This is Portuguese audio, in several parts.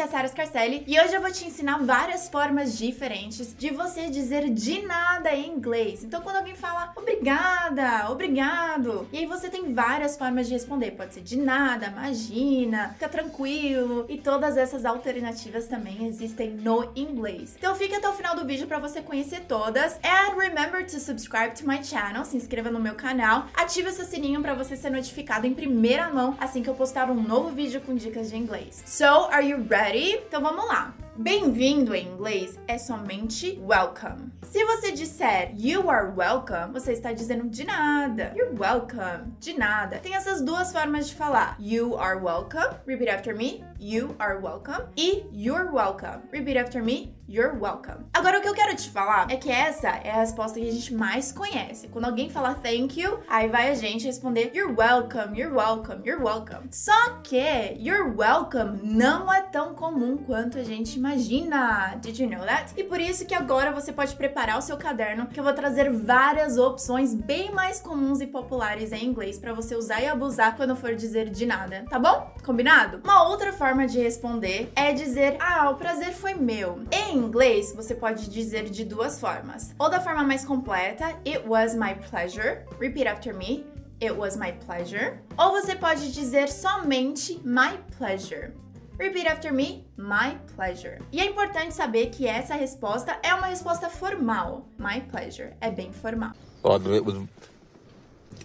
aqui é a Sara Scarcelli e hoje eu vou te ensinar várias formas diferentes de você dizer de nada em inglês. Então, quando alguém fala obrigada, obrigado, e aí você tem várias formas de responder. Pode ser de nada, imagina, fica tranquilo, e todas essas alternativas também existem no inglês. Então, fica até o final do vídeo para você conhecer todas. And remember to subscribe to my channel, se inscreva no meu canal, ative seu sininho para você ser notificado em primeira mão assim que eu postar um novo vídeo com dicas de inglês. So, are you ready? Então vamos lá. Bem-vindo em inglês é somente welcome. Se você disser you are welcome, você está dizendo de nada. You're welcome. De nada. Tem essas duas formas de falar. You are welcome. Repeat after me. You are welcome. E you're welcome. Repeat after me. You're welcome. Agora o que eu quero te falar é que essa é a resposta que a gente mais conhece. Quando alguém fala thank you, aí vai a gente responder you're welcome, you're welcome, you're welcome. Só que you're welcome não é tão comum quanto a gente imagina. Did you know that? E por isso que agora você pode preparar o seu caderno, que eu vou trazer várias opções bem mais comuns e populares em inglês para você usar e abusar quando for dizer de nada, tá bom? Combinado? Uma outra forma de responder é dizer: "Ah, o prazer foi meu". Em inglês, você pode dizer de duas formas. Ou da forma mais completa, it was my pleasure. Repeat after me. It was my pleasure. Ou você pode dizer somente my pleasure. Repeat after me, my pleasure. E é importante saber que essa resposta é uma resposta formal. My pleasure é bem formal. Well, it was,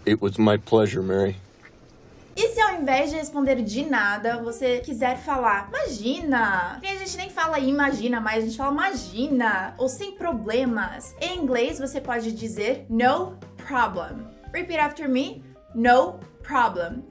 it was my pleasure, Mary. E se ao invés de responder de nada, você quiser falar imagina? E a gente nem fala imagina mais, a gente fala imagina ou sem problemas. Em inglês você pode dizer no problem. Repeat after me. No problem.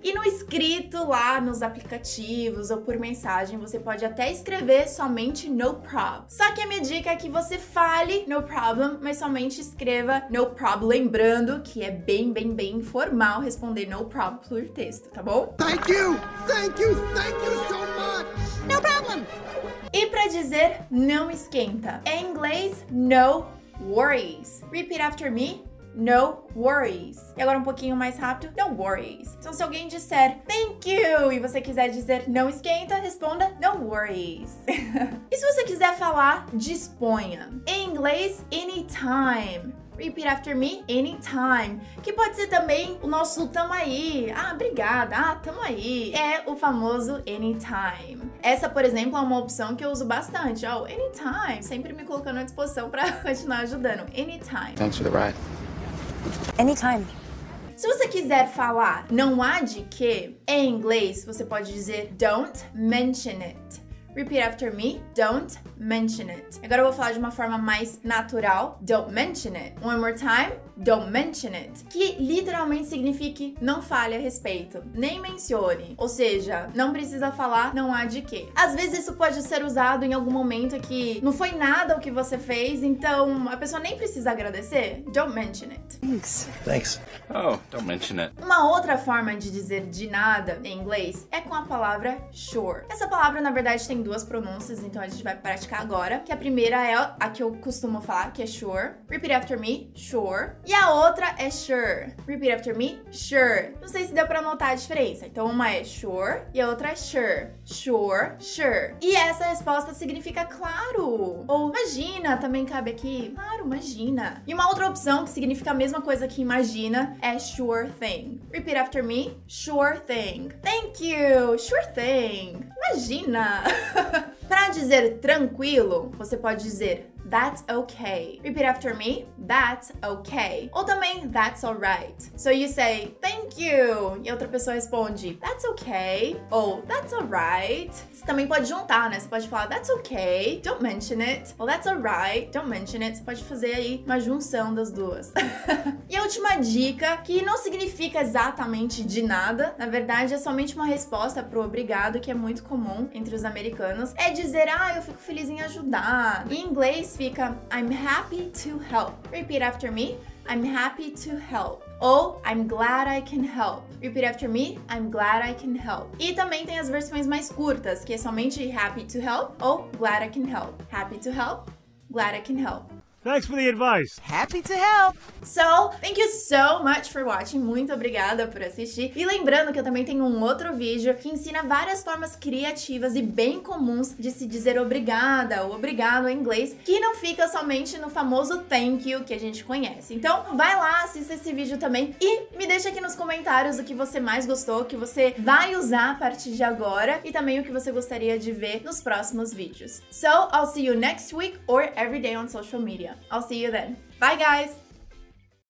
E no escrito lá nos aplicativos ou por mensagem, você pode até escrever somente no prob. Só que a minha dica é que você fale no problem, mas somente escreva no prob, lembrando que é bem, bem, bem informal responder no prob por texto, tá bom? Thank you! Thank you! Thank you so much! No problem! E para dizer não esquenta, em inglês, no worries. Repeat after me. No worries. E agora um pouquinho mais rápido, no worries. Então, se alguém disser thank you e você quiser dizer não esquenta, responda no worries. e se você quiser falar disponha? Em inglês, anytime. Repeat after me, anytime. Que pode ser também o nosso tamo aí. Ah, obrigada. Ah, tamo aí. É o famoso anytime. Essa, por exemplo, é uma opção que eu uso bastante. Oh, anytime. Sempre me colocando à disposição para continuar ajudando. Anytime. Thanks for the ride. Anytime. Se você quiser falar não há de que, em inglês você pode dizer don't mention it. Repeat after me. Don't mention it. Agora eu vou falar de uma forma mais natural. Don't mention it. One more time. Don't mention it. Que literalmente significa não fale a respeito. Nem mencione. Ou seja, não precisa falar não há de que. Às vezes isso pode ser usado em algum momento que não foi nada o que você fez, então a pessoa nem precisa agradecer. Don't mention it. Thanks. Thanks. Oh, don't mention it. Uma outra forma de dizer de nada em inglês é com a palavra sure. Essa palavra, na verdade, tem duas pronúncias, então a gente vai praticar agora. Que a primeira é a que eu costumo falar, que é sure. Repeat after me, sure. E a outra é sure. Repeat after me, sure. Não sei se deu pra notar a diferença. Então uma é sure e a outra é sure. Sure, sure. E essa resposta significa claro. Ou imagina, também cabe aqui. Claro, imagina. E uma outra opção que significa a mesma coisa que imagina é sure thing. Repeat after me, sure thing. Thank you, sure thing. Imagina. Para dizer tranquilo, você pode dizer That's okay. Repeat after me. That's okay. Ou também, that's alright. So you say, thank you. E outra pessoa responde, that's okay. Ou, that's alright. Você também pode juntar, né? Você pode falar, that's okay. Don't mention it. Ou, that's alright. Don't mention it. Você pode fazer aí uma junção das duas. e a última dica, que não significa exatamente de nada. Na verdade, é somente uma resposta pro obrigado, que é muito comum entre os americanos. É dizer, ah, eu fico feliz em ajudar. Em fica I'm happy to help. Repeat after me. I'm happy to help. Ou I'm glad I can help. Repeat after me. I'm glad I can help. E também tem as versões mais curtas, que é somente happy to help ou glad I can help. Happy to help, glad I can help. Thanks for the advice. Happy to help. So, thank you so much for watching. Muito obrigada por assistir. E lembrando que eu também tenho um outro vídeo que ensina várias formas criativas e bem comuns de se dizer obrigada ou obrigado em inglês, que não fica somente no famoso thank you que a gente conhece. Então, vai lá, assista esse vídeo também e me deixa aqui nos comentários o que você mais gostou, o que você vai usar a partir de agora e também o que você gostaria de ver nos próximos vídeos. So, I'll see you next week or every day on social media. I'll see you then. Bye, guys!